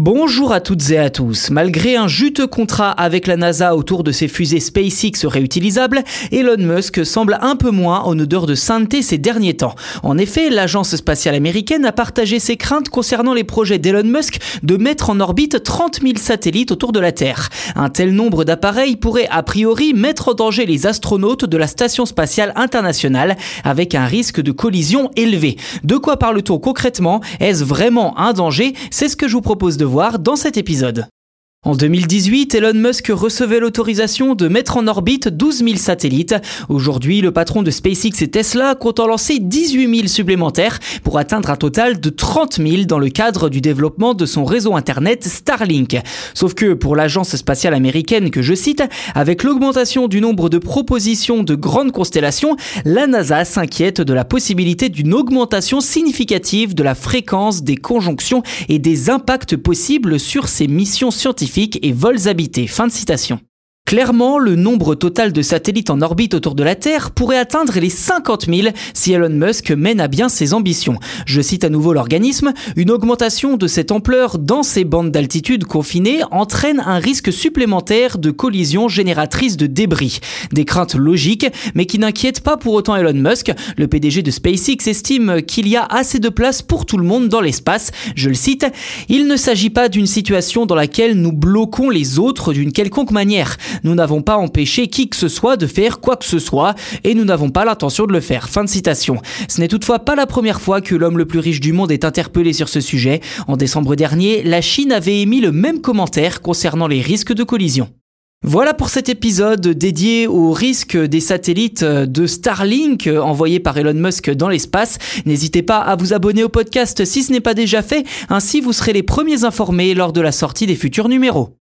Bonjour à toutes et à tous. Malgré un juteux contrat avec la NASA autour de ses fusées SpaceX réutilisables, Elon Musk semble un peu moins en odeur de sainteté ces derniers temps. En effet, l'agence spatiale américaine a partagé ses craintes concernant les projets d'Elon Musk de mettre en orbite 30 000 satellites autour de la Terre. Un tel nombre d'appareils pourrait a priori mettre en danger les astronautes de la Station spatiale internationale avec un risque de collision élevé. De quoi parle-t-on concrètement? Est-ce vraiment un danger? C'est ce que je vous propose de voir dans cet épisode. En 2018, Elon Musk recevait l'autorisation de mettre en orbite 12 000 satellites. Aujourd'hui, le patron de SpaceX et Tesla compte en lancer 18 000 supplémentaires pour atteindre un total de 30 000 dans le cadre du développement de son réseau Internet Starlink. Sauf que pour l'agence spatiale américaine que je cite, avec l'augmentation du nombre de propositions de grandes constellations, la NASA s'inquiète de la possibilité d'une augmentation significative de la fréquence des conjonctions et des impacts possibles sur ces missions scientifiques et vols habités. Fin de citation. Clairement, le nombre total de satellites en orbite autour de la Terre pourrait atteindre les 50 000 si Elon Musk mène à bien ses ambitions. Je cite à nouveau l'organisme, une augmentation de cette ampleur dans ces bandes d'altitude confinées entraîne un risque supplémentaire de collision génératrice de débris. Des craintes logiques, mais qui n'inquiètent pas pour autant Elon Musk. Le PDG de SpaceX estime qu'il y a assez de place pour tout le monde dans l'espace. Je le cite, il ne s'agit pas d'une situation dans laquelle nous bloquons les autres d'une quelconque manière. Nous n'avons pas empêché qui que ce soit de faire quoi que ce soit et nous n'avons pas l'intention de le faire. Fin de citation. Ce n'est toutefois pas la première fois que l'homme le plus riche du monde est interpellé sur ce sujet. En décembre dernier, la Chine avait émis le même commentaire concernant les risques de collision. Voilà pour cet épisode dédié au risque des satellites de Starlink envoyés par Elon Musk dans l'espace. N'hésitez pas à vous abonner au podcast si ce n'est pas déjà fait, ainsi vous serez les premiers informés lors de la sortie des futurs numéros.